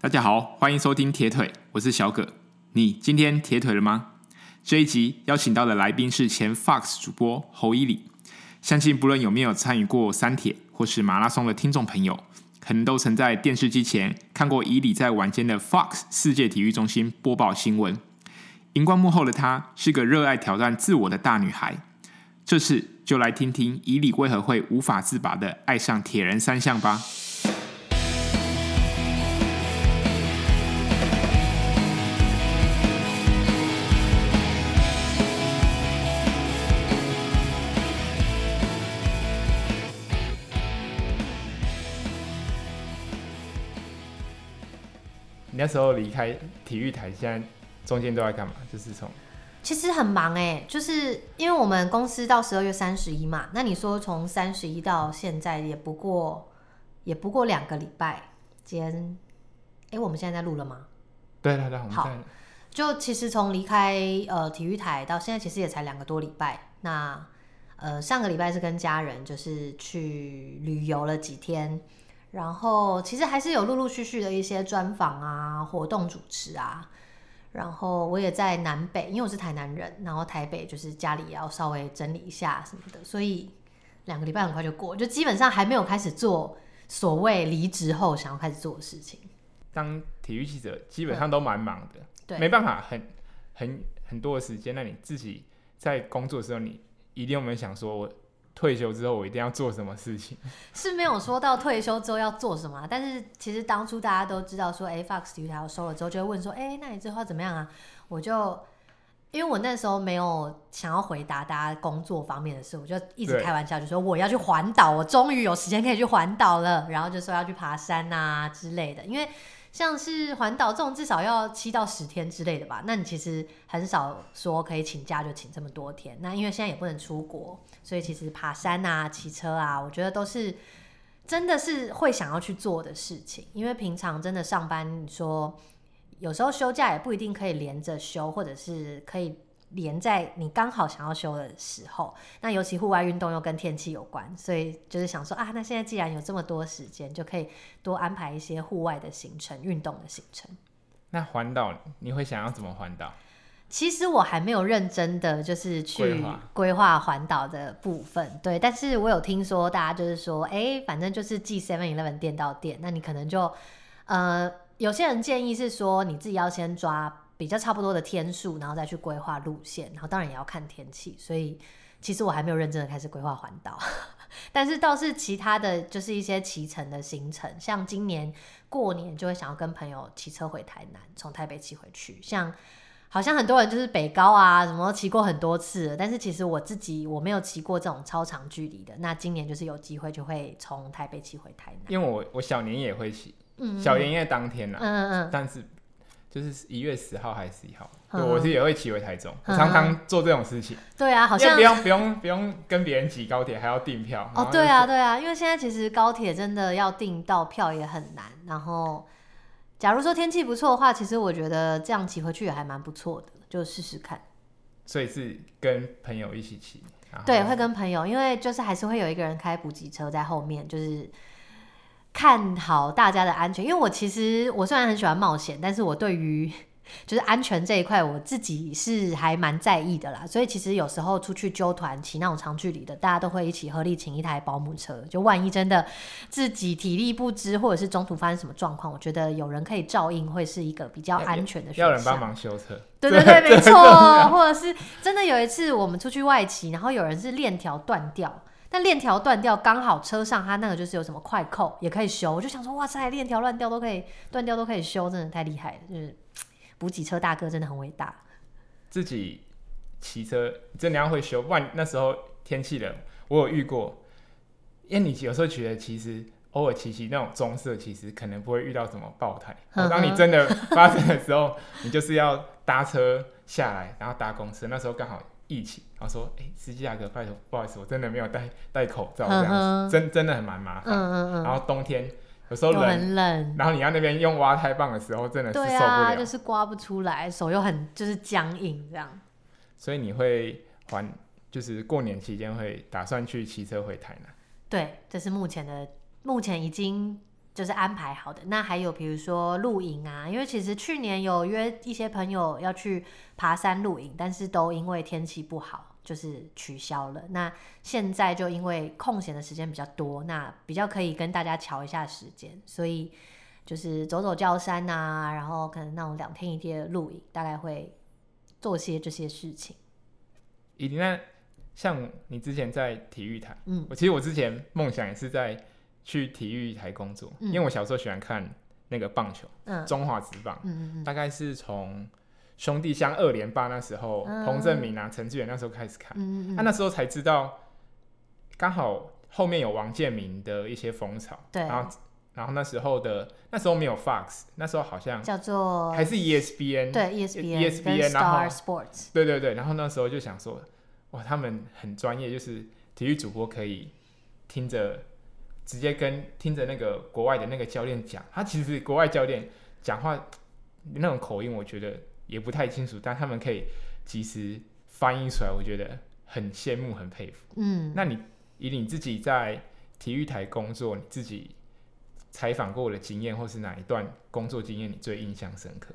大家好，欢迎收听铁腿，我是小葛。你今天铁腿了吗？这一集邀请到的来宾是前 Fox 主播侯伊里。相信不论有没有参与过三铁或是马拉松的听众朋友，可能都曾在电视机前看过伊里在晚间的 Fox 世界体育中心播报新闻。荧光幕后的她是个热爱挑战自我的大女孩。这次就来听听伊里为何会无法自拔的爱上铁人三项吧。那时候离开体育台，现在中间都在干嘛？就是从其实很忙哎，就是因为我们公司到十二月三十一嘛，那你说从三十一到现在也不过也不过两个礼拜。今天哎，我们现在在录了吗？对对对，好。就其实从离开呃体育台到现在，其实也才两个多礼拜。那呃上个礼拜是跟家人就是去旅游了几天。然后其实还是有陆陆续续的一些专访啊、活动主持啊。然后我也在南北，因为我是台南人，然后台北就是家里也要稍微整理一下什么的，所以两个礼拜很快就过，就基本上还没有开始做所谓离职后想要开始做的事情。当体育记者基本上都蛮忙的，嗯、对，没办法很很很多的时间。那你自己在工作的时候，你一定有没有想说我？退休之后我一定要做什么事情？是没有说到退休之后要做什么，但是其实当初大家都知道说，哎，Fox 体育台要收了之后，就会问说，哎，那你之后怎么样啊？我就因为我那时候没有想要回答大家工作方面的事，我就一直开玩笑，就说我要去环岛，我终于有时间可以去环岛了，然后就说要去爬山啊之类的，因为。像是环岛这种至少要七到十天之类的吧，那你其实很少说可以请假就请这么多天。那因为现在也不能出国，所以其实爬山啊、骑车啊，我觉得都是真的是会想要去做的事情。因为平常真的上班，你说有时候休假也不一定可以连着休，或者是可以。连在你刚好想要休的时候，那尤其户外运动又跟天气有关，所以就是想说啊，那现在既然有这么多时间，就可以多安排一些户外的行程、运动的行程。那环岛你会想要怎么环岛？其实我还没有认真的就是去规划环岛的部分，对，但是我有听说大家就是说，哎、欸，反正就是寄 Seven Eleven 店到店，那你可能就呃，有些人建议是说你自己要先抓。比较差不多的天数，然后再去规划路线，然后当然也要看天气，所以其实我还没有认真的开始规划环岛，但是倒是其他的就是一些骑乘的行程，像今年过年就会想要跟朋友骑车回台南，从台北骑回去，像好像很多人就是北高啊什么骑过很多次，但是其实我自己我没有骑过这种超长距离的，那今年就是有机会就会从台北骑回台南，因为我我小年也会骑，嗯，小年夜当天啊，嗯嗯嗯，但是。就是一月十号还是十一号？对，我是也会骑回台中，我常常做这种事情。对啊，好像不用不用不用跟别人挤高铁，还要订票。哦，对啊，对啊，因为现在其实高铁真的要订到票也很难。然后，假如说天气不错的话，其实我觉得这样骑回去也还蛮不错的，就试试看。所以是跟朋友一起骑？对，会跟朋友，因为就是还是会有一个人开补给车在后面，就是。看好大家的安全，因为我其实我虽然很喜欢冒险，但是我对于 就是安全这一块，我自己是还蛮在意的啦。所以其实有时候出去揪团骑那种长距离的，大家都会一起合力请一台保姆车，就万一真的自己体力不支，或者是中途发生什么状况，我觉得有人可以照应，会是一个比较安全的选项。要人帮忙修车，对对 对，没错。或者是真的有一次我们出去外骑，然后有人是链条断掉。但链条断掉，刚好车上它那个就是有什么快扣也可以修，我就想说哇塞，链条乱掉都可以断掉都可以修，真的太厉害了！就是 补给车大哥真的很伟大。自己骑车真的要会修，不然那时候天气冷，我有遇过。因为你有时候觉得其实偶尔骑骑那种棕色，其实可能不会遇到什么爆胎。当你真的发生的时候，你就是要搭车下来，然后搭公车，那时候刚好。疫情，然后说：“哎、欸，司机大哥，拜托，不好意思，我真的没有戴戴口罩，这样子，嗯、真真的很蛮麻烦。嗯嗯嗯。然后冬天有时候冷，很冷，然后你要那边用挖胎棒的时候，真的是受不了，啊，就是刮不出来，手又很就是僵硬这样。所以你会还，就是过年期间会打算去骑车回台南？对，这是目前的，目前已经就是安排好的。那还有比如说露营啊，因为其实去年有约一些朋友要去爬山露营，但是都因为天气不好，就是取消了。那现在就因为空闲的时间比较多，那比较可以跟大家瞧一下时间，所以就是走走郊山啊，然后可能那种两天一夜的露营，大概会做些这些事情。以那像你之前在体育台，嗯，我其实我之前梦想也是在。去体育台工作，嗯，因为我小时候喜欢看那个棒球，嗯，中华职棒，大概是从兄弟象二连霸那时候，彭正明啊、陈志远那时候开始看，嗯嗯，啊，那时候才知道，刚好后面有王建民的一些风潮，对，然后然后那时候的那时候没有 Fox，那时候好像叫做还是 ESPN，对 ESPN，ESPN 然后 Sports，对对对，然后那时候就想说，哇，他们很专业，就是体育主播可以听着。直接跟听着那个国外的那个教练讲，他其实国外教练讲话那种口音，我觉得也不太清楚，但他们可以及时翻译出来，我觉得很羡慕，很佩服。嗯，那你以你自己在体育台工作，你自己采访过的经验，或是哪一段工作经验你最印象深刻？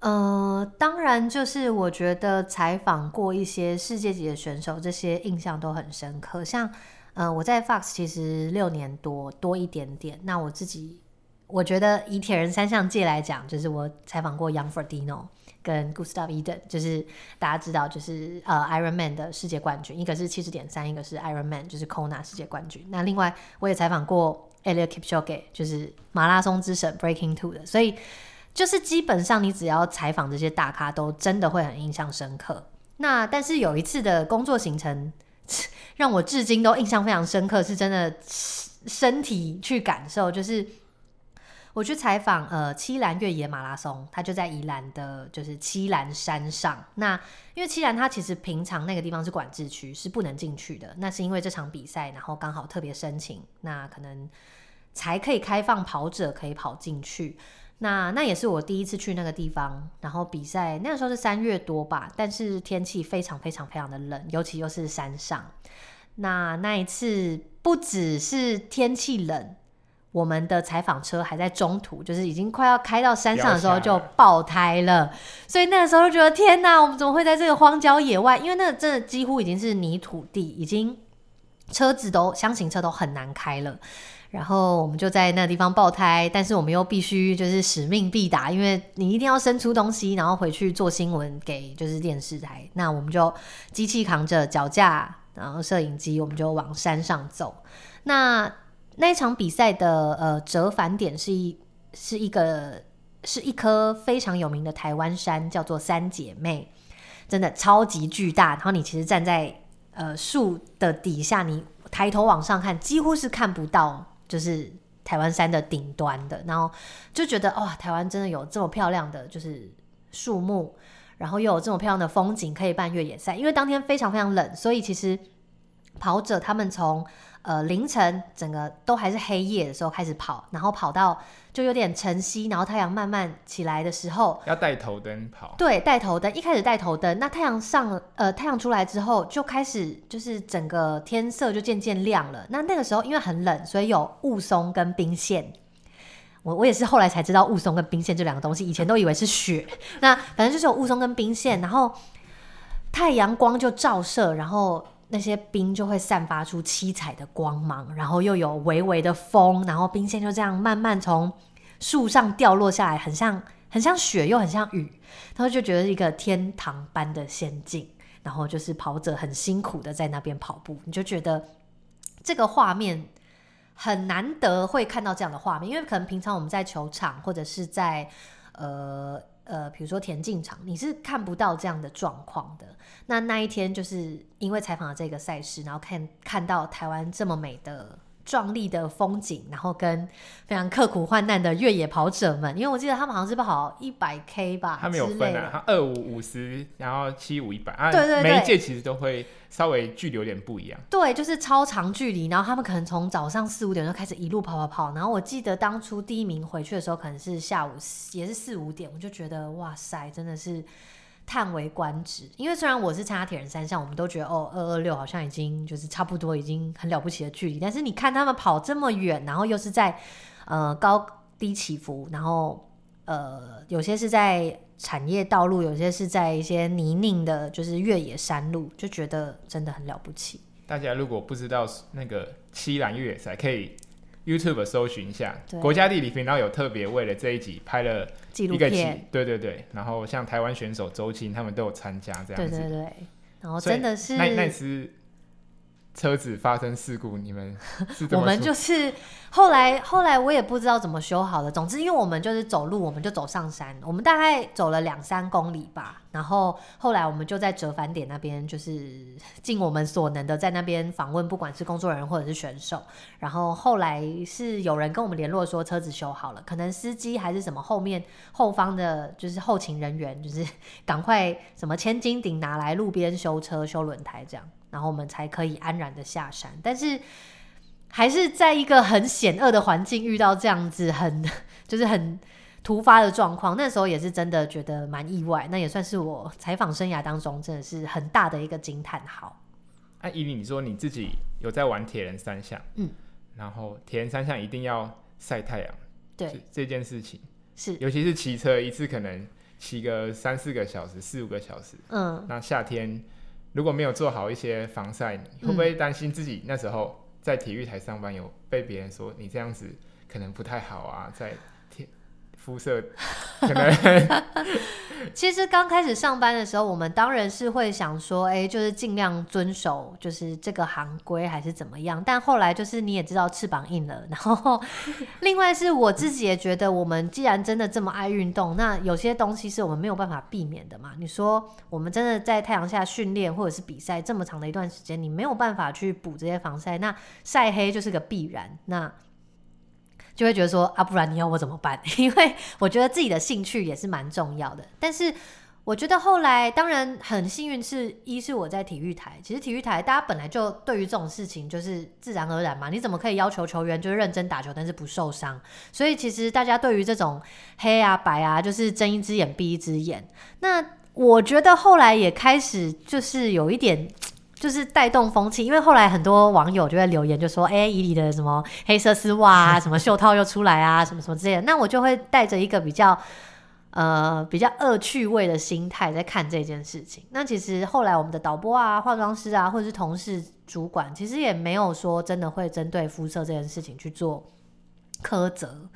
呃，当然就是我觉得采访过一些世界级的选手，这些印象都很深刻，像。呃，我在 Fox 其实六年多多一点点。那我自己，我觉得以铁人三项界来讲，就是我采访过 Jan Frodeno 跟 Gustav Eden，就是大家知道，就是呃 Ironman 的世界冠军，一个是七十点三，一个是 Ironman，就是 Kona 世界冠军。那另外我也采访过 Eliud Kipchoge，就是马拉松之神 Breaking Two 的。所以就是基本上你只要采访这些大咖，都真的会很印象深刻。那但是有一次的工作行程。让我至今都印象非常深刻，是真的身体去感受。就是我去采访呃七兰越野马拉松，它就在宜兰的，就是七兰山上。那因为七兰它其实平常那个地方是管制区，是不能进去的。那是因为这场比赛，然后刚好特别申请，那可能才可以开放跑者可以跑进去。那那也是我第一次去那个地方，然后比赛那个时候是三月多吧，但是天气非常非常非常的冷，尤其又是山上。那那一次不只是天气冷，我们的采访车还在中途，就是已经快要开到山上的时候就爆胎了，所以那个时候就觉得天哪，我们怎么会在这个荒郊野外？因为那个真的几乎已经是泥土地，已经车子都箱型车都很难开了。然后我们就在那个地方爆胎，但是我们又必须就是使命必达，因为你一定要生出东西，然后回去做新闻给就是电视台。那我们就机器扛着脚架，然后摄影机，我们就往山上走。那那一场比赛的呃折返点是一是一个是一棵非常有名的台湾山，叫做三姐妹，真的超级巨大。然后你其实站在呃树的底下，你抬头往上看，几乎是看不到。就是台湾山的顶端的，然后就觉得哇，台湾真的有这么漂亮的就是树木，然后又有这么漂亮的风景可以办越野赛。因为当天非常非常冷，所以其实跑者他们从呃凌晨整个都还是黑夜的时候开始跑，然后跑到。就有点晨曦，然后太阳慢慢起来的时候，要带头灯跑。对，带头灯，一开始带头灯，那太阳上，呃，太阳出来之后，就开始就是整个天色就渐渐亮了。那那个时候因为很冷，所以有雾凇跟冰线。我我也是后来才知道雾凇跟冰线这两个东西，以前都以为是雪。那反正就是有雾凇跟冰线，然后太阳光就照射，然后。那些冰就会散发出七彩的光芒，然后又有微微的风，然后冰线就这样慢慢从树上掉落下来，很像很像雪，又很像雨，然后就觉得一个天堂般的仙境。然后就是跑者很辛苦的在那边跑步，你就觉得这个画面很难得会看到这样的画面，因为可能平常我们在球场或者是在呃。呃，比如说田径场，你是看不到这样的状况的。那那一天就是因为采访了这个赛事，然后看看到台湾这么美的。壮丽的风景，然后跟非常刻苦患难的越野跑者们，因为我记得他们好像是跑一百 K 吧，他没有分啊，他二五五十，然后七五一百啊，对对对，每一届其实都会稍微距离有点不一样，对，就是超长距离，然后他们可能从早上四五点就开始一路跑跑跑，然后我记得当初第一名回去的时候可能是下午也是四五点，我就觉得哇塞，真的是。叹为观止，因为虽然我是参加铁人三项，我们都觉得哦，二二六好像已经就是差不多已经很了不起的距离，但是你看他们跑这么远，然后又是在呃高低起伏，然后呃有些是在产业道路，有些是在一些泥泞的，就是越野山路，就觉得真的很了不起。大家如果不知道那个七兰越野赛，可以 YouTube 搜寻一下，对。国家地理频道有特别为了这一集拍了纪录一个片，对对对，然后像台湾选手周青他们都有参加这样子，对对对，然后真的是那那次。车子发生事故，你们 是？我们就是后来后来我也不知道怎么修好的。总之，因为我们就是走路，我们就走上山，我们大概走了两三公里吧。然后后来我们就在折返点那边，就是尽我们所能的在那边访问，不管是工作人员或者是选手。然后后来是有人跟我们联络说车子修好了，可能司机还是什么后面后方的，就是后勤人员，就是赶快什么千斤顶拿来路边修车修轮胎这样。然后我们才可以安然的下山，但是还是在一个很险恶的环境遇到这样子很 就是很突发的状况，那时候也是真的觉得蛮意外，那也算是我采访生涯当中真的是很大的一个惊叹号。哎、啊，依琳，你说你自己有在玩铁人三项，嗯，然后铁人三项一定要晒太阳，对这件事情是，尤其是骑车一次可能骑个三四个小时、四五个小时，嗯，那夏天。如果没有做好一些防晒，你会不会担心自己那时候在体育台上班有被别人说你这样子可能不太好啊？在肤色可能 其实刚开始上班的时候，我们当然是会想说，哎、就是尽量遵守，就是这个行规还是怎么样。但后来就是你也知道，翅膀硬了。然后另外是我自己也觉得，我们既然真的这么爱运动，那有些东西是我们没有办法避免的嘛。你说我们真的在太阳下训练或者是比赛这么长的一段时间，你没有办法去补这些防晒，那晒黑就是个必然。那就会觉得说啊，不然你要我怎么办？因为我觉得自己的兴趣也是蛮重要的。但是我觉得后来当然很幸运，是一是我在体育台。其实体育台大家本来就对于这种事情就是自然而然嘛。你怎么可以要求球员就是认真打球，但是不受伤？所以其实大家对于这种黑啊白啊，就是睁一只眼闭一只眼。那我觉得后来也开始就是有一点。就是带动风气，因为后来很多网友就会留言，就说：“哎、欸，伊犁的什么黑色丝袜啊，什么袖套又出来啊，什么什么之类的。”那我就会带着一个比较呃比较恶趣味的心态在看这件事情。那其实后来我们的导播啊、化妆师啊，或者是同事、主管，其实也没有说真的会针对肤色这件事情去做苛责。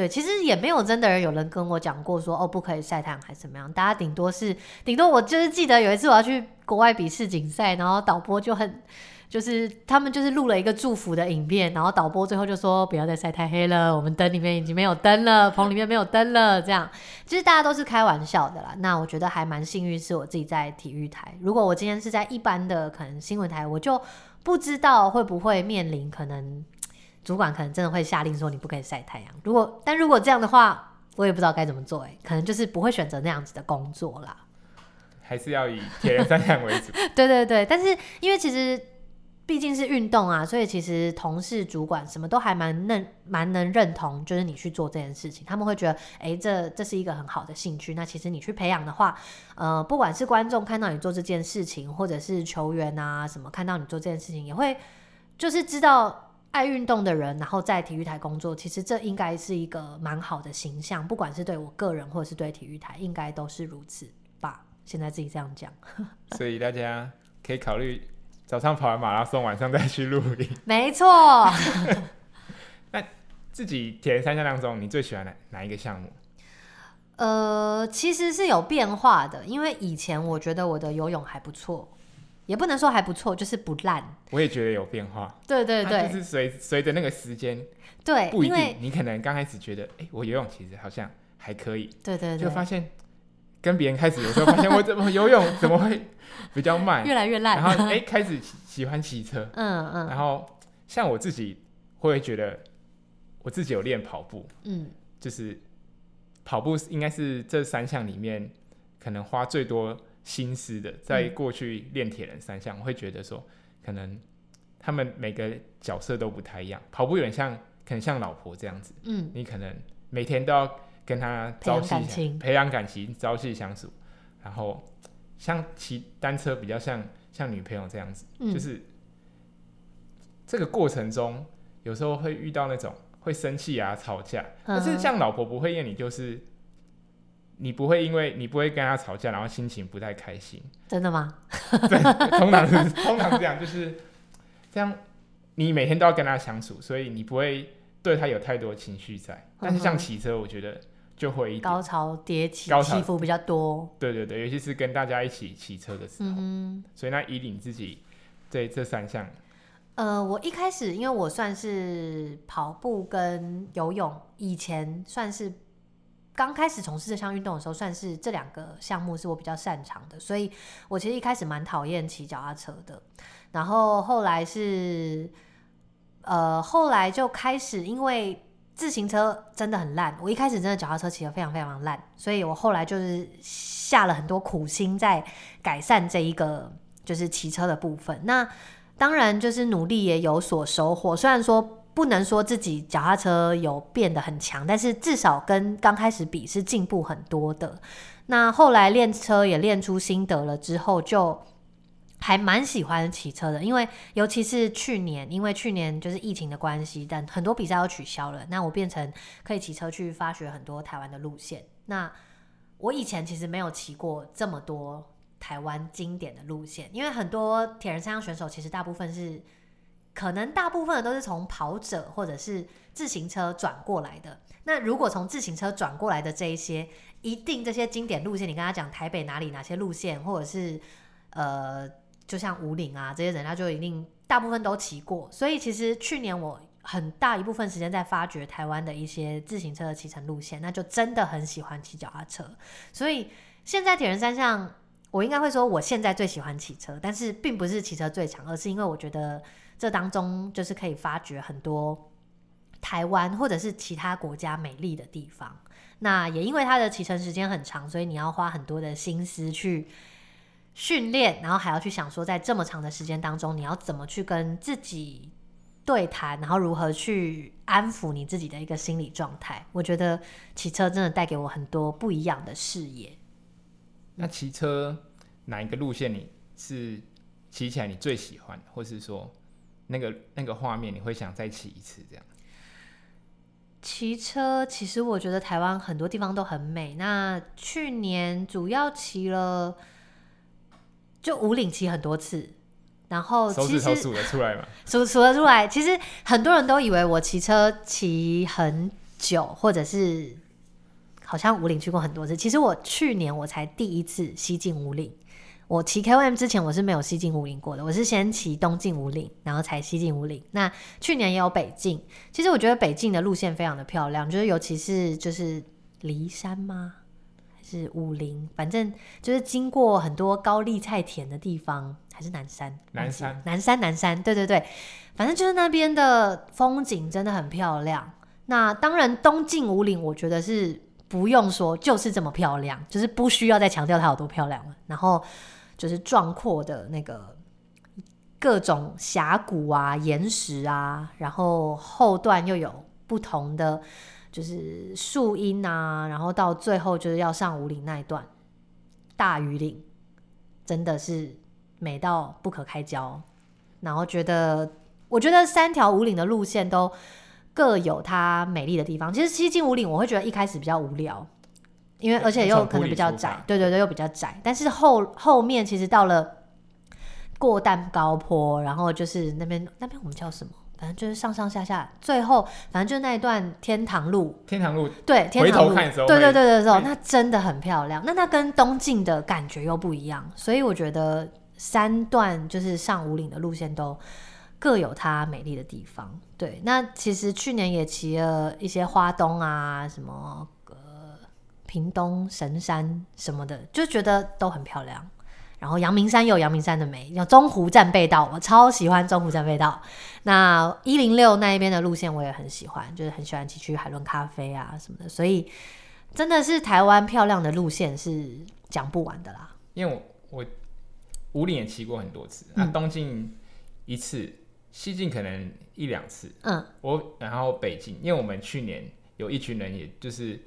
对，其实也没有真的人有人跟我讲过说哦，不可以晒太阳还是怎么样，大家顶多是顶多我就是记得有一次我要去国外比世锦赛，然后导播就很就是他们就是录了一个祝福的影片，然后导播最后就说不要再晒太黑了，我们灯里面已经没有灯了，棚里面没有灯了，这样其实大家都是开玩笑的啦。那我觉得还蛮幸运是我自己在体育台，如果我今天是在一般的可能新闻台，我就不知道会不会面临可能。主管可能真的会下令说你不可以晒太阳。如果但如果这样的话，我也不知道该怎么做。哎，可能就是不会选择那样子的工作啦。还是要以铁人三项为主。对对对，但是因为其实毕竟是运动啊，所以其实同事、主管什么都还蛮认蛮能认同，就是你去做这件事情，他们会觉得哎，这这是一个很好的兴趣。那其实你去培养的话，呃，不管是观众看到你做这件事情，或者是球员啊什么看到你做这件事情，也会就是知道。爱运动的人，然后在体育台工作，其实这应该是一个蛮好的形象，不管是对我个人，或者是对体育台，应该都是如此吧。现在自己这样讲，所以大家可以考虑早上跑完马拉松，晚上再去露营。没错。那自己铁人三项当中，你最喜欢哪哪一个项目？呃，其实是有变化的，因为以前我觉得我的游泳还不错。也不能说还不错，就是不烂。我也觉得有变化。对对对，就是随随着那个时间，对，不一定。你可能刚开始觉得，哎、欸，我游泳其实好像还可以。对对对，就发现跟别人开始有时候发现 我怎么游泳怎么会比较慢，越来越烂。然后哎、欸，开始喜欢骑车，嗯嗯。然后像我自己会觉得，我自己有练跑步，嗯，就是跑步应该是这三项里面可能花最多。心思的，在过去练铁人三项，我会觉得说，可能他们每个角色都不太一样。跑步有点像，可能像老婆这样子，嗯，你可能每天都要跟他朝夕培养感情，朝夕相处。然后像骑单车比较像像女朋友这样子，嗯，就是这个过程中有时候会遇到那种会生气啊，吵架。但是像老婆不会厌你，就是你不会因为你不会跟他吵架，然后心情不太开心。真的吗？对，通常是通常是这样，就是这样。你每天都要跟他相处，所以你不会对他有太多情绪在。但是像骑车，我觉得就会一高潮迭起，高潮起伏比较多。对对对，尤其是跟大家一起骑车的时候。嗯，所以那以你自己对这三项。呃，我一开始因为我算是跑步跟游泳，以前算是刚开始从事这项运动的时候，算是这两个项目是我比较擅长的，所以我其实一开始蛮讨厌骑脚踏车的。然后后来是，呃，后来就开始因为自行车真的很烂，我一开始真的脚踏车骑得非常非常烂，所以我后来就是下了很多苦心在改善这一个就是骑车的部分。那当然，就是努力也有所收获。虽然说不能说自己脚踏车有变得很强，但是至少跟刚开始比是进步很多的。那后来练车也练出心得了之后，就还蛮喜欢骑车的。因为尤其是去年，因为去年就是疫情的关系，但很多比赛都取消了，那我变成可以骑车去发掘很多台湾的路线。那我以前其实没有骑过这么多。台湾经典的路线，因为很多铁人三项选手其实大部分是，可能大部分都是从跑者或者是自行车转过来的。那如果从自行车转过来的这一些，一定这些经典路线，你跟他讲台北哪里哪些路线，或者是呃，就像五岭啊这些人，他就一定大部分都骑过。所以其实去年我很大一部分时间在发掘台湾的一些自行车的骑乘路线，那就真的很喜欢骑脚踏车。所以现在铁人三项。我应该会说，我现在最喜欢骑车，但是并不是骑车最强，而是因为我觉得这当中就是可以发掘很多台湾或者是其他国家美丽的地方。那也因为它的骑乘时间很长，所以你要花很多的心思去训练，然后还要去想说，在这么长的时间当中，你要怎么去跟自己对谈，然后如何去安抚你自己的一个心理状态。我觉得骑车真的带给我很多不一样的视野。那骑车哪一个路线你是骑起来你最喜欢，或是说那个那个画面你会想再骑一次这样？骑车其实我觉得台湾很多地方都很美。那去年主要骑了就五岭骑很多次，然后其实数得出来嘛？数数得出来。其实很多人都以为我骑车骑很久，或者是。好像武岭去过很多次，其实我去年我才第一次西进武岭。我骑 KOM 之前我是没有西进武岭过的，我是先骑东进武岭，然后才西进武岭。那去年也有北进，其实我觉得北进的路线非常的漂亮，就是尤其是就是骊山吗？还是武陵？反正就是经过很多高丽菜田的地方，还是南山？南山，南山，南山，对对对，反正就是那边的风景真的很漂亮。那当然东进武岭，我觉得是。不用说，就是这么漂亮，就是不需要再强调它有多漂亮了。然后就是壮阔的那个各种峡谷啊、岩石啊，然后后段又有不同的就是树荫啊，然后到最后就是要上五岭那一段大禹岭，真的是美到不可开交。然后觉得，我觉得三条五岭的路线都。各有它美丽的地方。其实西进五岭，我会觉得一开始比较无聊，因为而且又可能比较窄，对对对，又比较窄。但是后后面其实到了过蛋高坡，然后就是那边那边我们叫什么？反正就是上上下下，最后反正就是那一段天堂路。天堂路，对，天堂路。对对对对的时候，那真的很漂亮。那它跟东进的感觉又不一样，所以我觉得三段就是上五岭的路线都。各有它美丽的地方，对。那其实去年也骑了一些花东啊，什么呃屏东神山什么的，就觉得都很漂亮。然后阳明山有阳明山的美，有中湖战背道，我超喜欢中湖战背道。那一零六那一边的路线我也很喜欢，就是很喜欢骑去海伦咖啡啊什么的。所以真的是台湾漂亮的路线是讲不完的啦。因为我我五岭也骑过很多次，那东进一次。嗯西进可能一两次，嗯，我然后北进，因为我们去年有一群人，也就是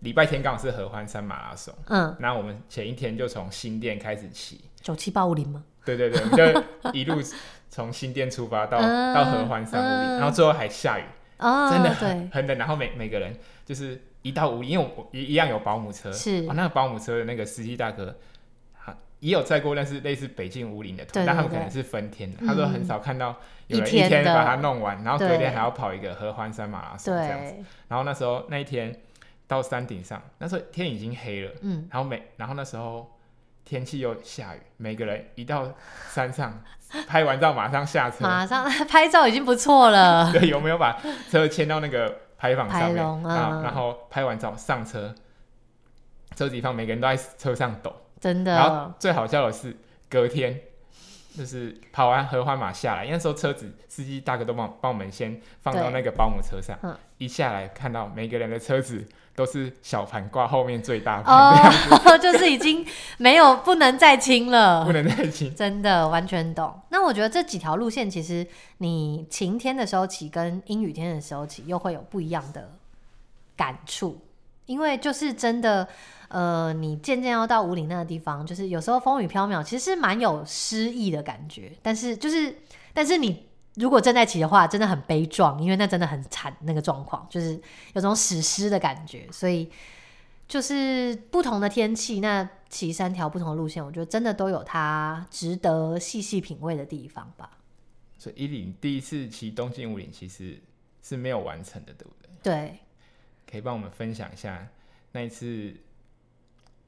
礼拜天刚好是合欢山马拉松，嗯，然后我们前一天就从新店开始骑。九七八五零吗？对对对，我们就一路从新店出发到、嗯、到合欢山五零，然后最后还下雨，哦，真的很很冷。然后每每个人就是一到武岭，因为我一一样有保姆车，是。哦，那个保姆车的那个司机大哥，也有载过，但是类似北进五岭的团，对对对，但他们可能是分天的，嗯、他说很少看到有人一天把它弄完，然后隔天还要跑一个合欢山马拉松这样子。然后那时候那一天到山顶上，那时候天已经黑了，嗯，然后每然后那时候。天气又下雨，每个人一到山上 拍完照马上下车，马上 拍照已经不错了。对，有没有把车牵到那个牌坊上面？啊、然，然后拍完照上车，车子一放，每个人都在车上抖，真的。然后最好笑的是，隔天就是跑完合欢马下来，因为那时候车子司机大哥都帮帮我们先放到那个保姆车上，嗯、一下来看到每个人的车子。都是小盘挂后面最大盘哦，就是已经没有不能再轻了，不能再轻，真的完全懂。那我觉得这几条路线，其实你晴天的时候骑跟阴雨天的时候骑，又会有不一样的感触，因为就是真的，呃，你渐渐要到五岭那个地方，就是有时候风雨飘渺，其实是蛮有诗意的感觉。但是就是，但是你。如果正在骑的话，真的很悲壮，因为那真的很惨，那个状况就是有种史诗的感觉。所以就是不同的天气，那骑三条不同的路线，我觉得真的都有它值得细细品味的地方吧。所以伊琳第一次骑东京五岭其实是没有完成的，对不对？对，可以帮我们分享一下那一次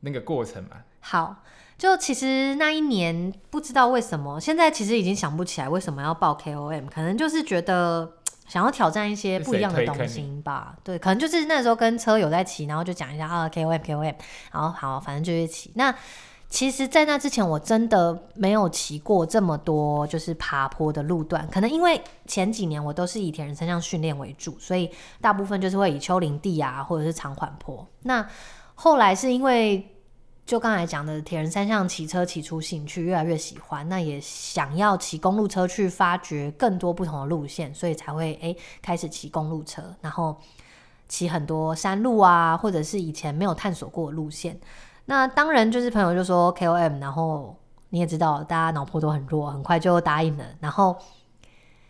那个过程嘛？好。就其实那一年不知道为什么，现在其实已经想不起来为什么要报 KOM，可能就是觉得 想要挑战一些不一样的东西吧。对，可能就是那时候跟车友在骑，然后就讲一下啊 KOM KOM，然后好，反正就一起。那其实，在那之前我真的没有骑过这么多就是爬坡的路段，可能因为前几年我都是以铁人三项训练为主，所以大部分就是会以丘陵地啊或者是长缓坡。那后来是因为就刚才讲的铁人三项骑车骑出兴趣，越来越喜欢，那也想要骑公路车去发掘更多不同的路线，所以才会诶、开始骑公路车，然后骑很多山路啊，或者是以前没有探索过的路线。那当然就是朋友就说 KOM，然后你也知道大家脑波都很弱，很快就答应了。然后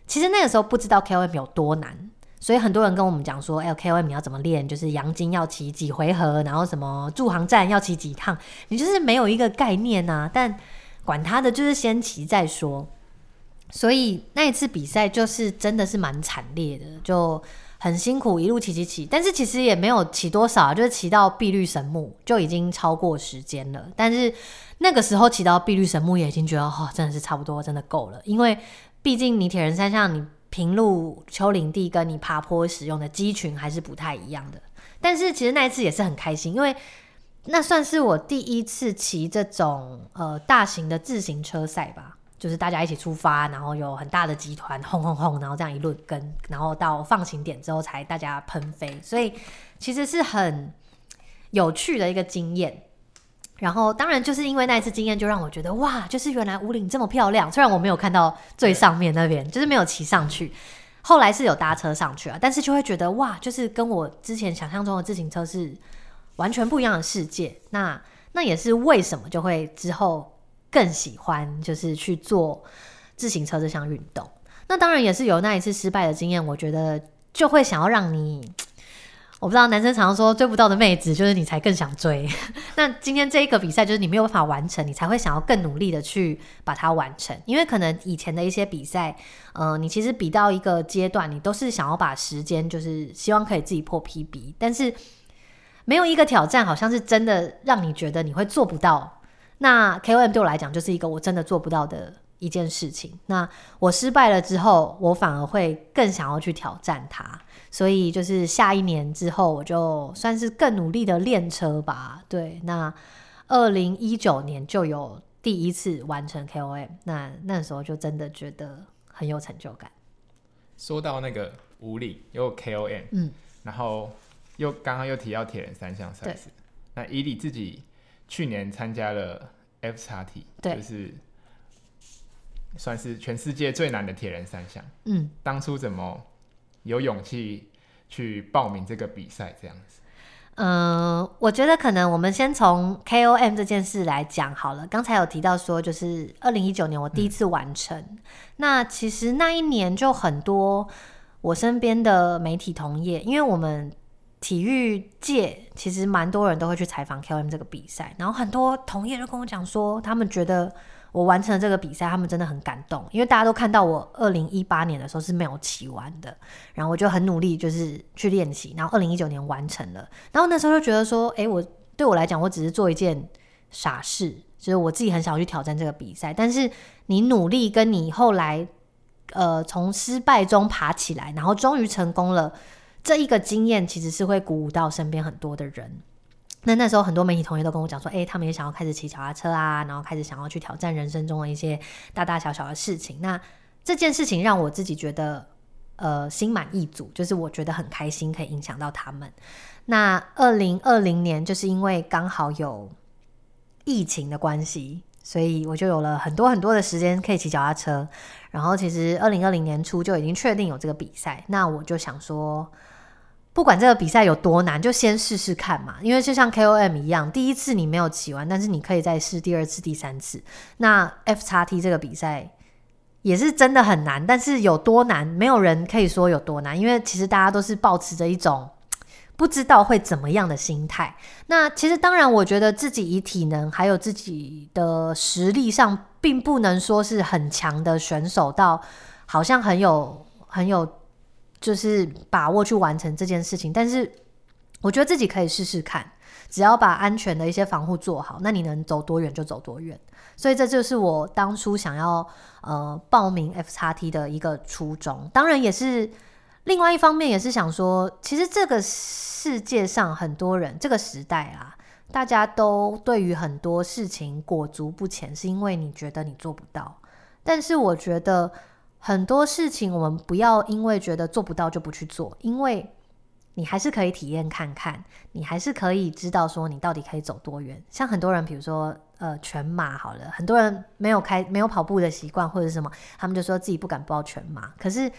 其实那个时候不知道 KOM 有多难。所以很多人跟我们讲说，哎，KOM 你要怎么练？就是阳金要骑几回合，然后什么驻航站要骑几趟，你就是没有一个概念呐、啊。但管他的，就是先骑再说。所以那一次比赛就是真的是蛮惨烈的，就很辛苦，一路骑骑骑。但是其实也没有骑多少，啊就是骑到碧绿神木就已经超过时间了。但是那个时候骑到碧绿神木也已经觉得，哦，真的是差不多，真的够了。因为毕竟你铁人三项你。平路、丘陵地跟你爬坡使用的肌群还是不太一样的，但是其实那一次也是很开心，因为那算是我第一次骑这种呃大型的自行车赛吧，就是大家一起出发，然后有很大的集团轰轰轰，然后这样一路跟，然后到放晴点之后才大家喷飞，所以其实是很有趣的一个经验。然后，当然就是因为那一次经验，就让我觉得哇，就是原来五岭这么漂亮。虽然我没有看到最上面那边，就是没有骑上去，后来是有搭车上去啊，但是就会觉得哇，就是跟我之前想象中的自行车是完全不一样的世界。那那也是为什么就会之后更喜欢，就是去做自行车这项运动。那当然也是有那一次失败的经验，我觉得就会想要让你。我不知道男生常常说追不到的妹子，就是你才更想追。那今天这一个比赛，就是你没有办法完成，你才会想要更努力的去把它完成。因为可能以前的一些比赛，呃，你其实比到一个阶段，你都是想要把时间，就是希望可以自己破 PB，但是没有一个挑战，好像是真的让你觉得你会做不到。那 KOM 对我来讲，就是一个我真的做不到的一件事情。那我失败了之后，我反而会更想要去挑战它。所以就是下一年之后，我就算是更努力的练车吧。对，那二零一九年就有第一次完成 KOM，那那时候就真的觉得很有成就感。说到那个武岭有 KOM，嗯，然后又刚刚又提到铁人三项赛事，那伊利自己去年参加了 F 叉 T，对，就是算是全世界最难的铁人三项。嗯，当初怎么？有勇气去报名这个比赛，这样子。嗯、我觉得可能我们先从 KOM 这件事来讲好了。刚才有提到说，就是二零一九年我第一次完成。那其实那一年就很多我身边的媒体同业，因为我们体育界其实蛮多人都会去采访 KOM 这个比赛，然后很多同业就跟我讲说，他们觉得。我完成了这个比赛，他们真的很感动，因为大家都看到我二零一八年的时候是没有骑完的，然后我就很努力，就是去练习，然后二零一九年完成了，然后那时候就觉得说，诶，我对我来讲，我只是做一件傻事，就是我自己很想要去挑战这个比赛，但是你努力跟你后来，呃，从失败中爬起来，然后终于成功了，这一个经验其实是会鼓舞到身边很多的人。那那时候很多媒体同学都跟我讲说，诶、他们也想要开始骑脚踏车啊，然后开始想要去挑战人生中的一些大大小小的事情。那这件事情让我自己觉得，呃，心满意足，就是我觉得很开心，可以影响到他们。那二零二零年就是因为刚好有疫情的关系，所以我就有了很多很多的时间可以骑脚踏车。然后其实二零二零年初就已经确定有这个比赛，那我就想说。不管这个比赛有多难，就先试试看嘛。因为就像 KOM 一样，第一次你没有骑完，但是你可以再试第二次、第三次。那 FXT 这个比赛也是真的很难，但是有多难，没有人可以说有多难，因为其实大家都是抱持着一种 不知道会怎么样的心态。那其实当然，我觉得自己以体能还有自己的实力上，并不能说是很强的选手，到好像很有很有。就是把握去完成这件事情，但是我觉得自己可以试试看，只要把安全的一些防护做好，那你能走多远就走多远。所以这就是我当初想要呃报名 FXT 的一个初衷。当然也是另外一方面，也是想说，其实这个世界上很多人，这个时代啊，大家都对于很多事情裹足不前，是因为你觉得你做不到。但是我觉得。很多事情我们不要因为觉得做不到就不去做，因为你还是可以体验看看，你还是可以知道说你到底可以走多远。像很多人，比如说呃全马好了，很多人没有开没有跑步的习惯或者什么，他们就说自己不敢报全马。可是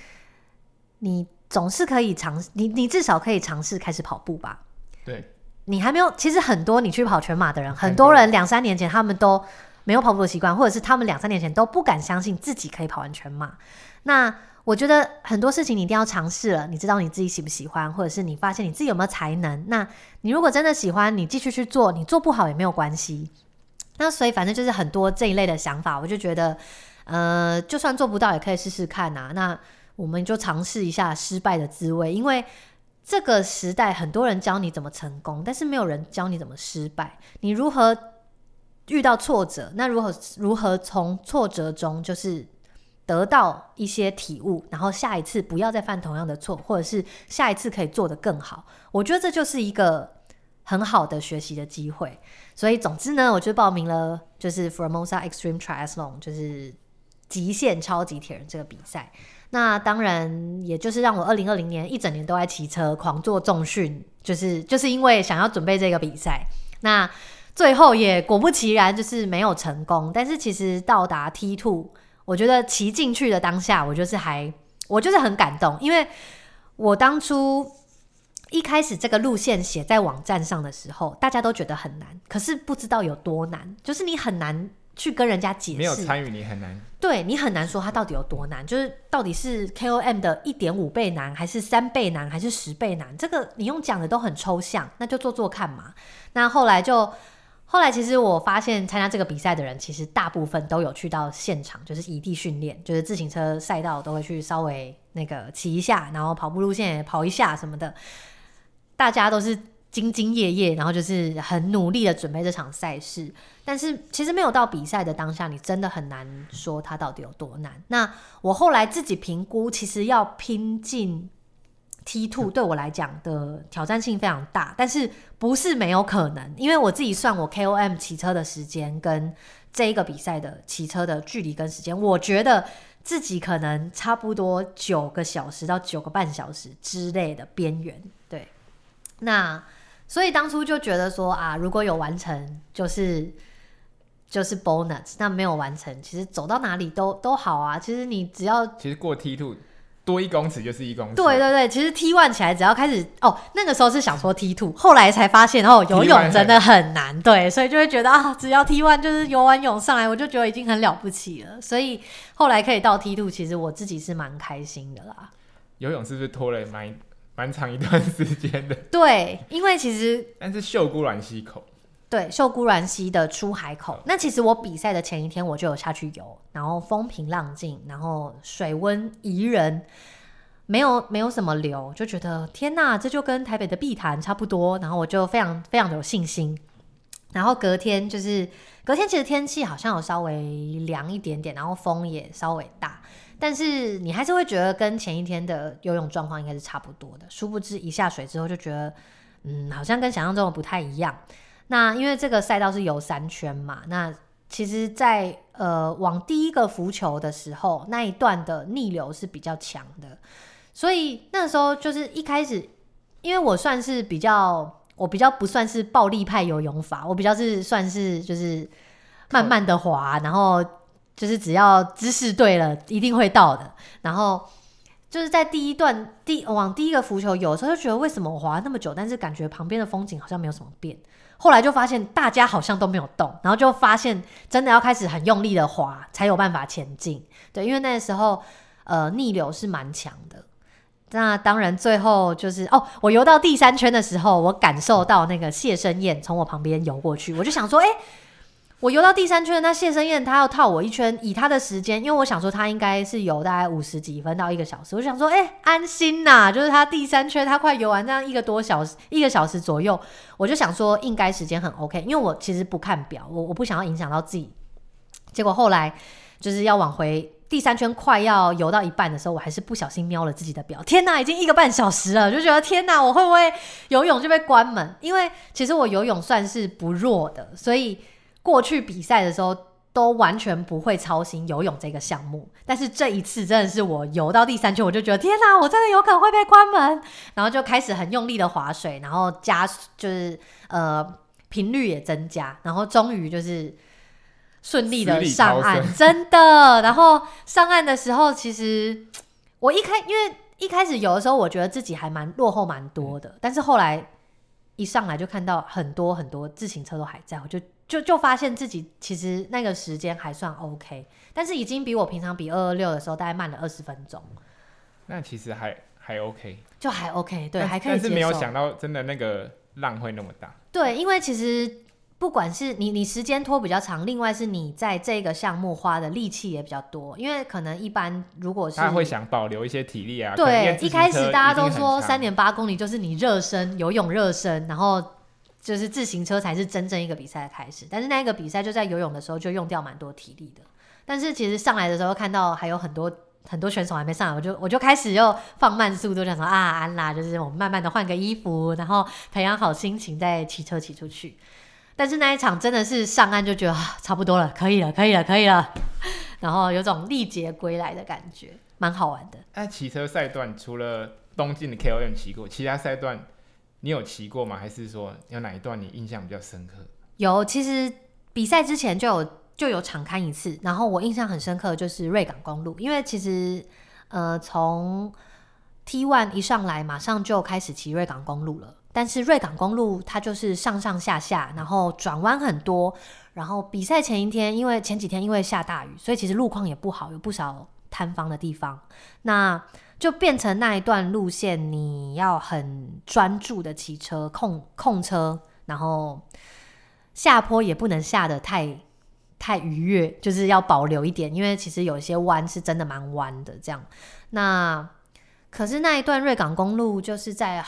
你总是可以尝试，你你至少可以尝试开始跑步吧。对，你还没有，其实很多你去跑全马的人，很多人两三年前他们都。没有跑步的习惯，或者是他们两三年前都不敢相信自己可以跑完全马。那我觉得很多事情你一定要尝试了，你知道你自己喜不喜欢，或者是你发现你自己有没有才能。那你如果真的喜欢，你继续去做，你做不好也没有关系。那所以反正就是很多这一类的想法，我就觉得，呃，就算做不到也可以试试看啊。那我们就尝试一下失败的滋味，因为这个时代很多人教你怎么成功，但是没有人教你怎么失败。你如何？遇到挫折，那如何如何从挫折中就是得到一些体悟，然后下一次不要再犯同样的错，或者是下一次可以做得更好。我觉得这就是一个很好的学习的机会。所以总之呢，我就报名了，就是 Formosa Extreme Triathlon，就是极限超级铁人这个比赛。那当然，也就是让我二零二零年一整年都在骑车，狂做重训，就是就是因为想要准备这个比赛。那最后也果不其然，就是没有成功。但是其实到达 T Two，我觉得骑进去的当下，我就是还我就是很感动，因为我当初一开始这个路线写在网站上的时候，大家都觉得很难，可是不知道有多难，就是你很难去跟人家解释，没有参与你很难，对你很难说它到底有多难，就是到底是 KOM 的一点五倍难，还是三倍难，还是十倍难？这个你用讲的都很抽象，那就做做看嘛。那后来就。后来，其实我发现参加这个比赛的人，其实大部分都有去到现场，就是异地训练，就是自行车赛道都会去稍微那个骑一下，然后跑步路线也跑一下什么的。大家都是兢兢业业，然后就是很努力的准备这场赛事。但是其实没有到比赛的当下，你真的很难说它到底有多难。那我后来自己评估，其实要拼尽尽。T2 对我来讲的挑战性非常大，但是不是没有可能，因为我自己算我 KOM 骑车的时间跟这一个比赛的骑车的距离跟时间，我觉得自己可能差不多九个小时到九个半小时之类的边缘。对，那所以当初就觉得说啊，如果有完成就是就是 bonus，那没有完成，其实走到哪里都都好啊。其实你只要其实过 T2。多一公尺就是一公尺。对对对，其实 T one 起来只要开始哦，那个时候是想说 T two，后来才发现哦，游泳真的很难，对，所以就会觉得啊，只要 T one 就是游完泳上来，我就觉得已经很了不起了。所以后来可以到 T two，其实我自己是蛮开心的啦。游泳是不是拖了蛮蛮长一段时间的？对，因为其实但是秀姑卵溪口，对，秀姑峦溪的出海口。那其实我比赛的前一天我就有下去游，然后风平浪静，然后水温宜人，没有没有什么流，就觉得天哪，这就跟台北的碧潭差不多。然后我就非常非常的有信心。然后隔天就是隔天，其实天气好像有稍微凉一点点，然后风也稍微大，但是你还是会觉得跟前一天的游泳状况应该是差不多的。殊不知一下水之后就觉得，嗯，好像跟想象中的不太一样。那因为这个赛道是游三圈嘛，那其实在，在呃往第一个浮球的时候，那一段的逆流是比较强的，所以那时候就是一开始，因为我算是比较。我比较不算是暴力派游泳法，我比较是算是就是慢慢的滑，然后就是只要姿势对了，一定会到的。然后就是在第一段第往第一个浮球游的时候，就觉得为什么我滑那么久，但是感觉旁边的风景好像没有什么变。后来就发现大家好像都没有动，然后就发现真的要开始很用力的滑才有办法前进。对，因为那时候呃逆流是蛮强的。那当然，最后就是哦，我游到第三圈的时候，我感受到那个谢生燕从我旁边游过去，我就想说，哎，我游到第三圈，那谢生燕他要套我一圈，以他的时间，因为我想说他应该是游大概五十几分到一个小时，我就想说，哎，安心呐，就是他第三圈他快游完这样一个多小时，一个小时左右，我就想说应该时间很 OK，因为我其实不看表，我我不想要影响到自己，结果后来就是要往回。第三圈快要游到一半的时候，我还是不小心瞄了自己的表。天哪，已经一个半小时了，就觉得天哪，我会不会游泳就被关门？因为其实我游泳算是不弱的，所以过去比赛的时候都完全不会操心游泳这个项目。但是这一次真的是我游到第三圈，我就觉得天哪，我真的有可能会被关门，然后就开始很用力的划水，然后加就是呃频率也增加，然后终于就是。顺利的上岸，真的。然后上岸的时候，其实我一开，因为一开始游的时候，我觉得自己还蛮落后蛮多的。但是后来一上来就看到很多很多自行车都还在，我就就就发现自己其实那个时间还算 OK，但是已经比我平常比二二六的时候大概慢了二十分钟。那其实还还 OK，就还 OK，对，还可以。但是没有想到真的那个浪会那么大。对，因为其实。不管是你，你时间拖比较长，另外是你在这个项目花的力气也比较多，因为可能一般如果是他会想保留一些体力啊。对，一开始大家都说三点八公里就是你热身，游泳热身，然后就是自行车才是真正一个比赛的开始。但是那个比赛就在游泳的时候就用掉蛮多体力的。但是其实上来的时候看到还有很多很多选手还没上来，我就我就开始又放慢速度，想说啊安啦，就是我们慢慢的换个衣服，然后培养好心情再骑车骑出去。但是那一场真的是上岸就觉得啊差不多了，可以了，可以了，可以了，然后有种历劫归来的感觉，蛮好玩的。哎，骑车赛段除了东京的 KOM 骑过，其他赛段你有骑过吗？还是说有哪一段你印象比较深刻？有，其实比赛之前就有就有敞开一次，然后我印象很深刻就是瑞港公路，因为其实呃从 T one 一上来马上就开始骑瑞港公路了。但是瑞港公路它就是上上下下，然后转弯很多，然后比赛前一天，因为前几天因为下大雨，所以其实路况也不好，有不少塌方的地方，那就变成那一段路线你要很专注的骑车控控车，然后下坡也不能下的太太愉悦，就是要保留一点，因为其实有一些弯是真的蛮弯的这样。那可是那一段瑞港公路就是在。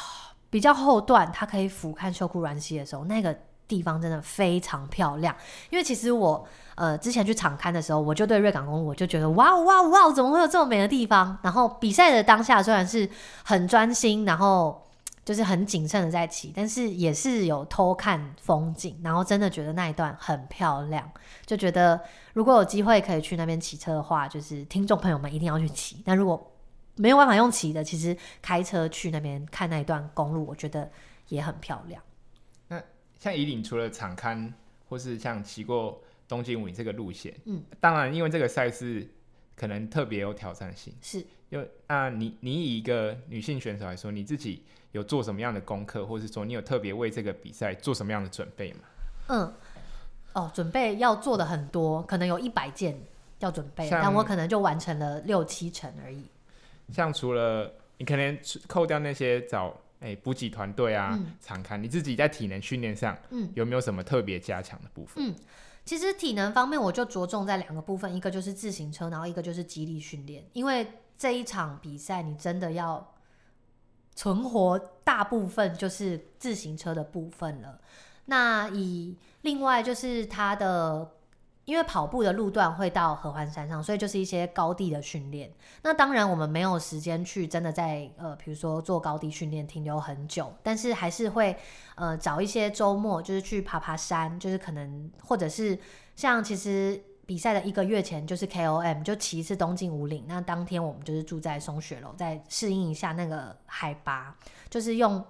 比较后段，它可以俯瞰秀姑峦溪的时候，那个地方真的非常漂亮。因为其实我呃之前去场勘的时候，我就对瑞港公路，我就觉得哇哇哇，怎么会有这么美的地方？然后比赛的当下虽然是很专心，然后就是很谨慎的在骑，但是也是有偷看风景，然后真的觉得那一段很漂亮，就觉得如果有机会可以去那边骑车的话，就是听众朋友们一定要去骑。那如果没有办法用骑的，其实开车去那边看那一段公路，我觉得也很漂亮。那像以岭除了场勘，或是像骑过东京五岭这个路线，嗯，当然因为这个赛事可能特别有挑战性，是。就啊，你你以一个女性选手来说，你自己有做什么样的功课，或是说你有特别为这个比赛做什么样的准备吗？嗯，哦，准备要做的很多，可能有一百件要准备，但我可能就完成了六七成而已。像除了，你可能扣掉那些找哎补给团队啊、嗯、场勘，你自己在体能训练上，嗯，有没有什么特别加强的部分？嗯，其实体能方面我就着重在两个部分，一个就是自行车，然后一个就是肌力训练。因为这一场比赛你真的要存活，大部分就是自行车的部分了。那以另外就是它的，因为跑步的路段会到合欢山上，所以就是一些高地的训练。那当然我们没有时间去真的在呃，比如说做高地训练停留很久，但是还是会呃找一些周末，就是去爬爬山，就是可能或者是像其实比赛的一个月前就是 KOM 就骑一次东进五岭，那当天我们就是住在松雪楼，再适应一下那个海拔，就是用。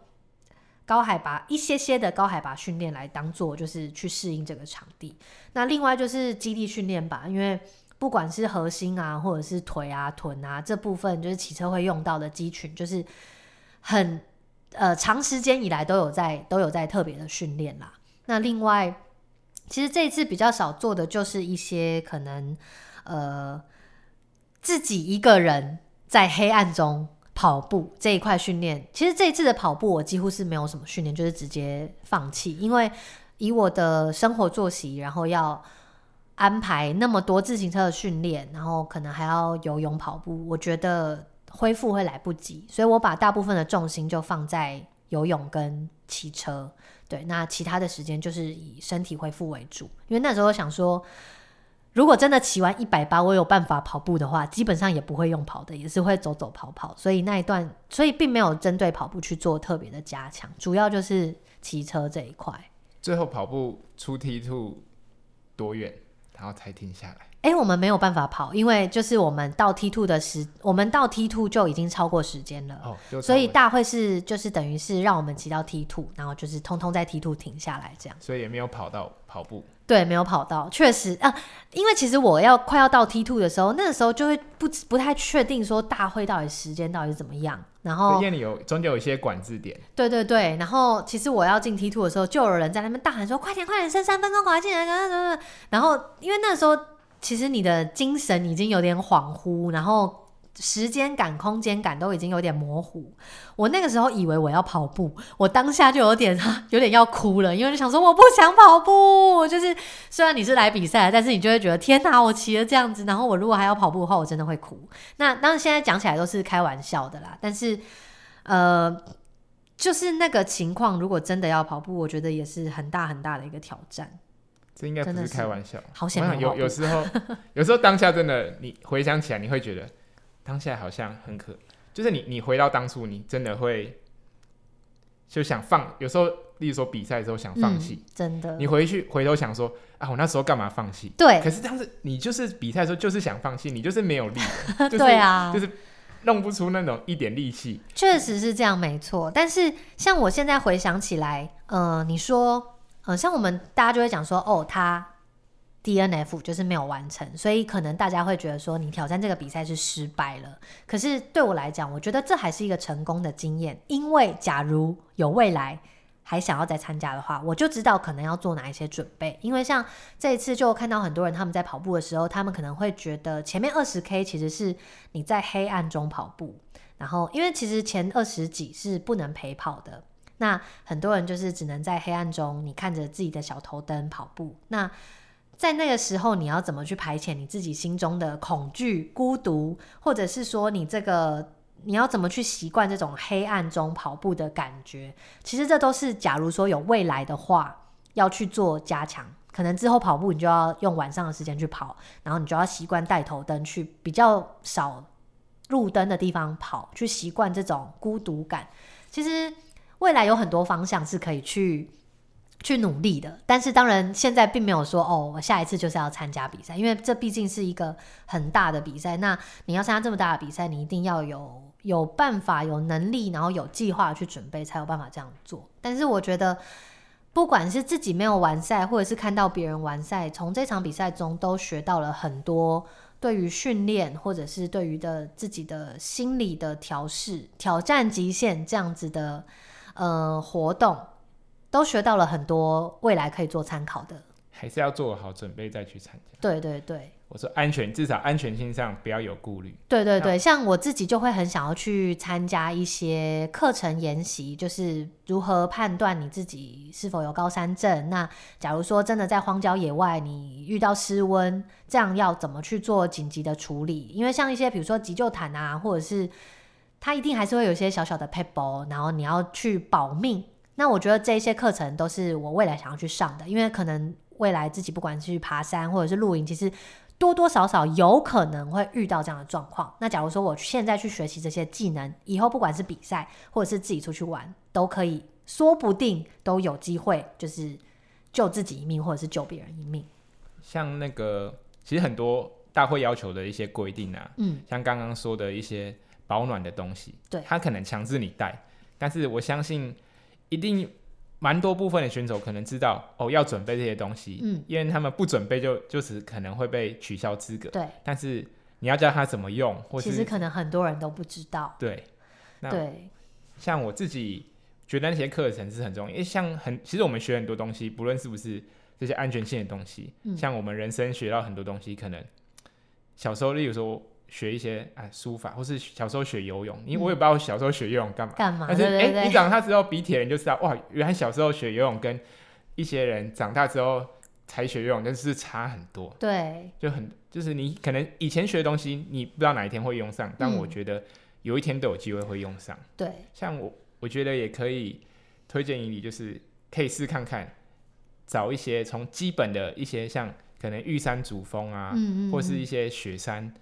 高海拔一些些的高海拔训练来当做就是去适应这个场地，那另外就是基地训练吧，因为不管是核心啊，或者是腿啊、臀啊这部分，就是骑车会用到的肌群，就是很呃长时间以来都有在都有在特别的训练啦。那另外，其实这一次比较少做的就是一些可能呃自己一个人在黑暗中。跑步这一块训练，其实这一次的跑步我几乎是没有什么训练，就是直接放弃。因为以我的生活作息，然后要安排那么多自行车的训练，然后可能还要游泳、跑步，我觉得恢复会来不及，所以我把大部分的重心就放在游泳跟骑车。对，那其他的时间就是以身体恢复为主，因为那时候想说。如果真的骑完一百八，我有办法跑步的话，基本上也不会用跑的，也是会走走跑跑。所以那一段，所以并没有针对跑步去做特别的加强，主要就是骑车这一块。最后跑步出 T2 多远，然后才停下来？哎、欸，我们没有办法跑，因为就是我们到 T two 的时，我们到 T two 就已经超过时间了。哦，所以大会是就是等于是让我们骑到 T two，然后就是通通在 T two 停下来这样。所以也没有跑到跑步。对，没有跑到，确实啊，因为其实我要快要到 T two 的时候，那个时候就会不不太确定说大会到底时间到底是怎么样，然后因为你有中间有一些管制点，对对对，然后其实我要进 T two 的时候，就有人在那边大喊说：“快点快点，剩三分钟，赶快进来！”然后因为那时候其实你的精神已经有点恍惚，然后。时间感、空间感都已经有点模糊。我那个时候以为我要跑步，我当下就有点 有点要哭了，因为就想说我不想跑步。就是虽然你是来比赛，但是你就会觉得天哪，我骑了这样子，然后我如果还要跑步的话，我真的会哭。那当然现在讲起来都是开玩笑的啦，但是呃，就是那个情况，如果真的要跑步，我觉得也是很大很大的一个挑战。这应该不是开玩笑，好险有有时候有时候当下真的，你回想起来，你会觉得。当下好像很可，就是你你回到当初，你真的会就想放。有时候，例如说比赛的时候想放弃，嗯，真的。你回去回头想说啊，我那时候干嘛放弃？对。可是当时你就是比赛的时候就是想放弃，你就是没有力，就是，对啊，就是弄不出那种一点力气。确实是这样，没错。但是像我现在回想起来，呃，你说，呃，像我们大家就会讲说，哦，他。DNF 就是没有完成，所以可能大家会觉得说你挑战这个比赛是失败了。可是对我来讲，我觉得这还是一个成功的经验，因为假如有未来还想要再参加的话，我就知道可能要做哪一些准备。因为像这一次就看到很多人他们在跑步的时候，他们可能会觉得前面二十 K 其实是你在黑暗中跑步，然后因为其实前二十几是不能陪跑的，那很多人就是只能在黑暗中，你看着自己的小头灯跑步，那。在那个时候，你要怎么去排遣你自己心中的恐惧、孤独，或者是说你这个你要怎么去习惯这种黑暗中跑步的感觉？其实这都是，假如说有未来的话，要去做加强。可能之后跑步你就要用晚上的时间去跑，然后你就要习惯带头灯去比较少路灯的地方跑，去习惯这种孤独感。其实未来有很多方向是可以去。去努力的，但是当然现在并没有说哦，我下一次就是要参加比赛，因为这毕竟是一个很大的比赛。那你要参加这么大的比赛，你一定要有有办法、有能力，然后有计划去准备，才有办法这样做。但是我觉得，不管是自己没有完赛，或者是看到别人完赛，从这场比赛中都学到了很多对于训练，或者是对于的自己的心理的调试、挑战极限这样子的呃活动。都学到了很多未来可以做参考的还是要做好准备再去参加。对对对。我说安全，至少安全性上不要有顾虑。对对对，像我自己就会很想要去参加一些课程研习，就是如何判断你自己是否有高山症。那假如说真的在荒郊野外，你遇到失温，这样要怎么去做紧急的处理？因为像一些比如说急救毯啊，或者是它一定还是会有一些小小的撇步，然后你要去保命。那我觉得这些课程都是我未来想要去上的，因为可能未来自己不管是去爬山或者是露营，其实。多多少少有可能会遇到这样的状况。那假如说我现在去学习这些技能，以后不管是比赛或者是自己出去玩，都可以，说不定都有机会，就是救自己一命，或者是救别人一命。像那个，其实很多大会要求的一些规定啊，嗯，像刚刚说的一些保暖的东西，对，他可能强制你带，但是我相信一定。蛮多部分的选手可能知道哦，要准备这些东西，嗯，因为他们不准备就就是可能会被取消资格，对。但是你要教他怎么用，或是其实可能很多人都不知道，对。那对。像我自己觉得那些课程是很重要，因为像很其实我们学很多东西，不论是不是这些安全性的东西，嗯，像我们人生学到很多东西，可能小时候例如说。学一些哎书法，或是小时候学游泳，因为我也不知道我小时候学游泳干嘛。干嘛？但是哎，你长大之后比铁人就知道，哇，原来小时候学游泳跟一些人长大之后才学游泳，真是差很多。对，就很就是你可能以前学的东西，你不知道哪一天会用上，但我觉得有一天都有机会会用上。对，像我，我觉得也可以推荐你，就是可以试看看，找一些从基本的一些像可能玉山主峰啊，嗯嗯，或是一些雪山。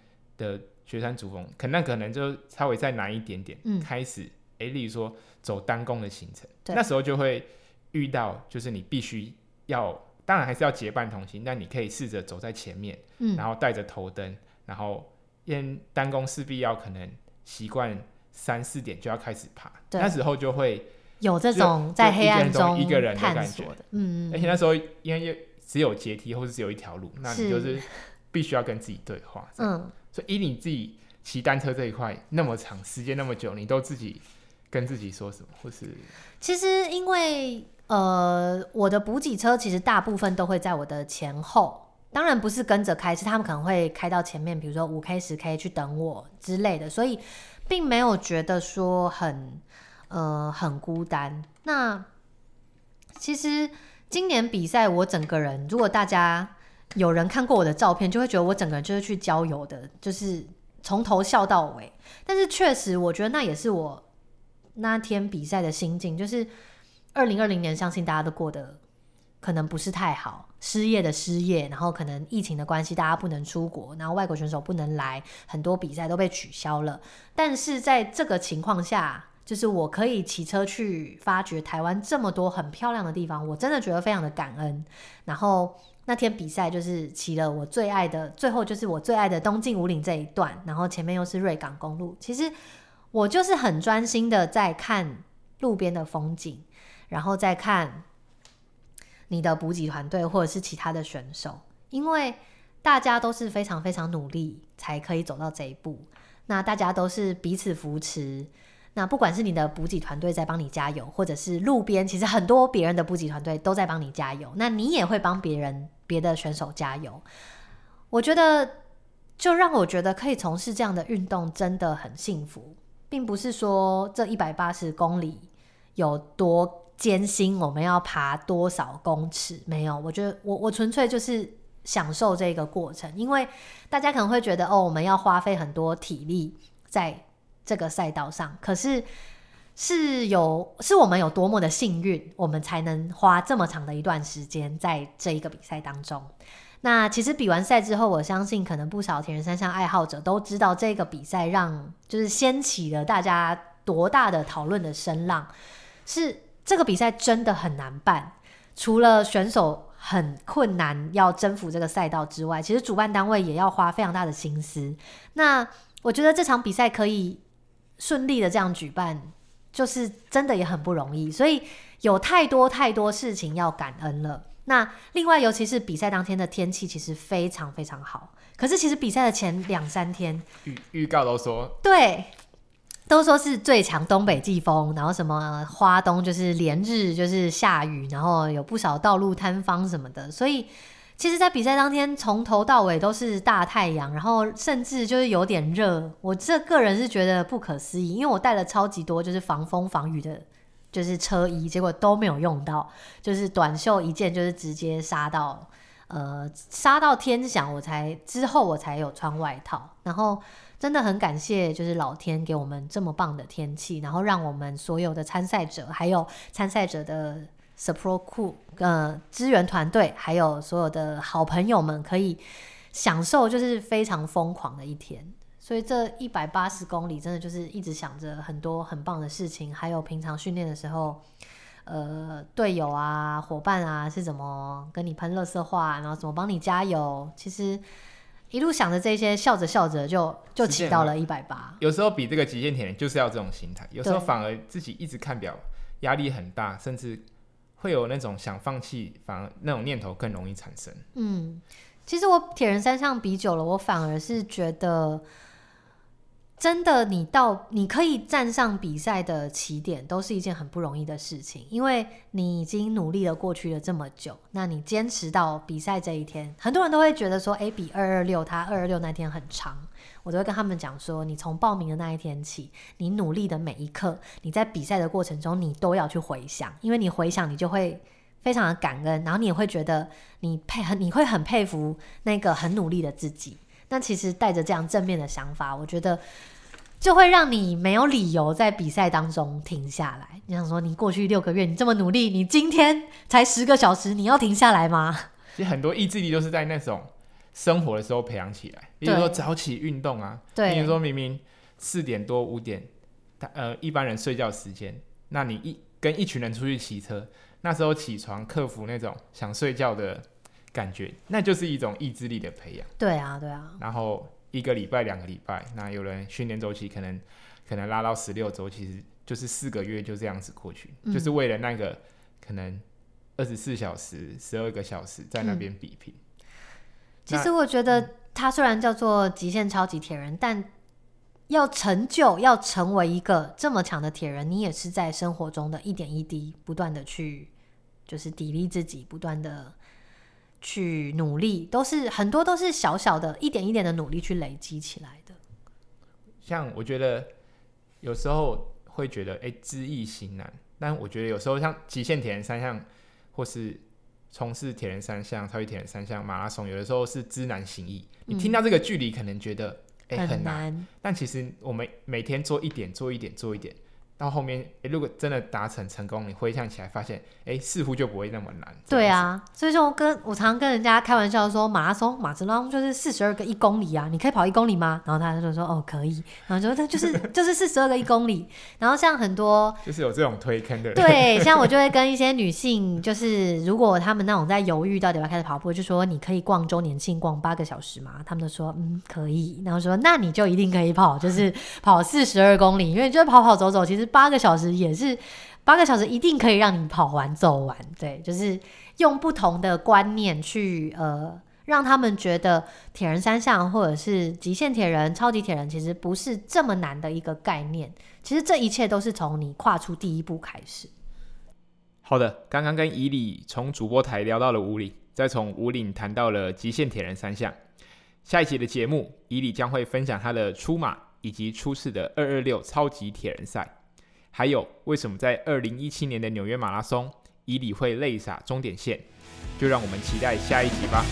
的雪山主峰，可那可能就稍微再难一点点，嗯、开始，哎、欸，例如说走单攻的行程，那时候就会遇到，就是你必须要，当然还是要结伴同行，但你可以试着走在前面，嗯、然后带着头灯，然后因为单攻势必要可能习惯三四点就要开始爬，那时候就会有这种在黑暗中一个人的感觉，嗯，而且那时候因为只有阶梯或者只有一条路，那你就是必须要跟自己对话，嗯。所以，以你自己骑单车这一块那么长时间那么久，你都自己跟自己说什么？或是其实，因为呃，我的补给车其实大部分都会在我的前后，当然不是跟着开，是他们可能会开到前面，比如说五 K、十 K 去等我之类的，所以并没有觉得说很呃很孤单。那其实今年比赛，我整个人，如果大家。有人看过我的照片，就会觉得我整个人就是去郊游的，就是从头笑到尾。但是确实，我觉得那也是我那天比赛的心境。就是二零二零年，相信大家都过得可能不是太好，失业的失业，然后可能疫情的关系，大家不能出国，然后外国选手不能来，很多比赛都被取消了。但是在这个情况下，就是我可以骑车去发掘台湾这么多很漂亮的地方，我真的觉得非常的感恩。然后。那天比赛就是骑了我最爱的，最后就是我最爱的东进五岭这一段，然后前面又是瑞港公路。其实我就是很专心的在看路边的风景，然后再看你的补给团队或者是其他的选手，因为大家都是非常非常努力才可以走到这一步。那大家都是彼此扶持。那不管是你的补给团队在帮你加油，或者是路边，其实很多别人的补给团队都在帮你加油。那你也会帮别人、别的选手加油。我觉得，就让我觉得可以从事这样的运动真的很幸福，并不是说这一百八十公里有多艰辛，我们要爬多少公尺，没有。我觉得我我纯粹就是享受这个过程，因为大家可能会觉得哦，我们要花费很多体力在。这个赛道上，可是是有是我们有多么的幸运，我们才能花这么长的一段时间在这一个比赛当中。那其实比完赛之后，我相信可能不少铁人三项爱好者都知道，这个比赛让就是掀起了大家多大的讨论的声浪。是这个比赛真的很难办，除了选手很困难要征服这个赛道之外，其实主办单位也要花非常大的心思。那我觉得这场比赛可以。顺利的这样举办，就是真的也很不容易，所以有太多太多事情要感恩了。那另外，尤其是比赛当天的天气其实非常非常好，可是其实比赛的前两三天预预告都说，对，都说是最强东北季风，然后什么花东就是连日就是下雨，然后有不少道路坍方什么的，所以其实，在比赛当天从头到尾都是大太阳，然后甚至就是有点热。我这个人是觉得不可思议，因为我带了超级多就是防风防雨的，就是车衣，结果都没有用到，就是短袖一件，就是直接杀到呃杀到天响，我才之后我才有穿外套，然后。真的很感谢，就是老天给我们这么棒的天气，然后让我们所有的参赛者，还有参赛者的 support crew 呃支援团队，还有所有的好朋友们，可以享受就是非常疯狂的一天。所以这一百八十公里，真的就是一直想着很多很棒的事情，还有平常训练的时候，呃，队友啊、伙伴啊是怎么跟你喷乐色话，然后怎么帮你加油，其实。一路想着这些，笑着笑着就就骑到了一百八。有时候比这个极限铁人就是要这种心态，有时候反而自己一直看表，压力很大，甚至会有那种想放弃，反而那种念头更容易产生。嗯，其实我铁人三项比久了，我反而是觉得。真的，你到你可以站上比赛的起点，都是一件很不容易的事情，因为你已经努力了过去了这么久，那你坚持到比赛这一天，很多人都会觉得说，诶，比二二六，他二二六那天很长，我都会跟他们讲说，你从报名的那一天起，你努力的每一刻，你在比赛的过程中，你都要去回想，因为你回想，你就会非常的感恩，然后你也会觉得你佩很，你会很佩服那个很努力的自己。那其实带着这样正面的想法，我觉得就会让你没有理由在比赛当中停下来。你想说，你过去六个月你这么努力，你今天才十个小时，你要停下来吗？其实很多意志力都是在那种生活的时候培养起来，比如说早起运动啊。对。比如说明明四点多五点，呃，一般人睡觉时间，那你一跟一群人出去骑车，那时候起床克服那种想睡觉的。感觉那就是一种意志力的培养。对啊，对啊。然后一个礼拜、两个礼拜，那有人训练周期可能可能拉到十六周，其实就是四个月就这样子过去，嗯、就是为了那个可能二十四小时、十二个小时在那边比拼。嗯、其实我觉得他虽然叫做极限超级铁人，但要成就、要成为一个这么强的铁人，你也是在生活中的一点一滴，不断的去就是砥砺自己，不断的。去努力，都是很多都是小小的一点一点的努力去累积起来的。像我觉得有时候会觉得，哎、欸，知易行难。但我觉得有时候像极限铁人三项，或是从事铁人三项、超级铁人三项、马拉松，有的时候是知难行易。嗯、你听到这个距离，可能觉得哎、欸、很难，很难，但其实我们每天做一点，做一点，做一点。到后面，诶，如果真的达成成功，你回想起来发现，哎，似乎就不会那么难。对啊，所以说我跟我常常跟人家开玩笑说，马拉松，马拉松就是四十二个一公里啊，你可以跑一公里吗？然后他就说，哦，可以。然后说，他就是就是四十二个一公里。然后像很多 就是有这种推坑的人，对，像我就会跟一些女性，就是如果他们那种在犹豫到底要开始跑步，就说你可以逛周年庆逛八个小时吗？他们就说嗯可以。然后说那你就一定可以跑，就是跑四十二公里，因为你就跑跑走走，其实。八个小时也是八个小时，一定可以让你跑完走完。对，就是用不同的观念去呃，让他们觉得铁人三项或者是极限铁人、超级铁人其实不是这么难的一个概念。其实这一切都是从你跨出第一步开始。好的，刚刚跟以里从主播台聊到了五岭，再从五岭谈到了极限铁人三项。下一期的节目，以里将会分享他的出马以及初次的二二六超级铁人赛。还有，为什么在二零一七年的纽约马拉松，以里会泪洒终点线？就让我们期待下一集吧。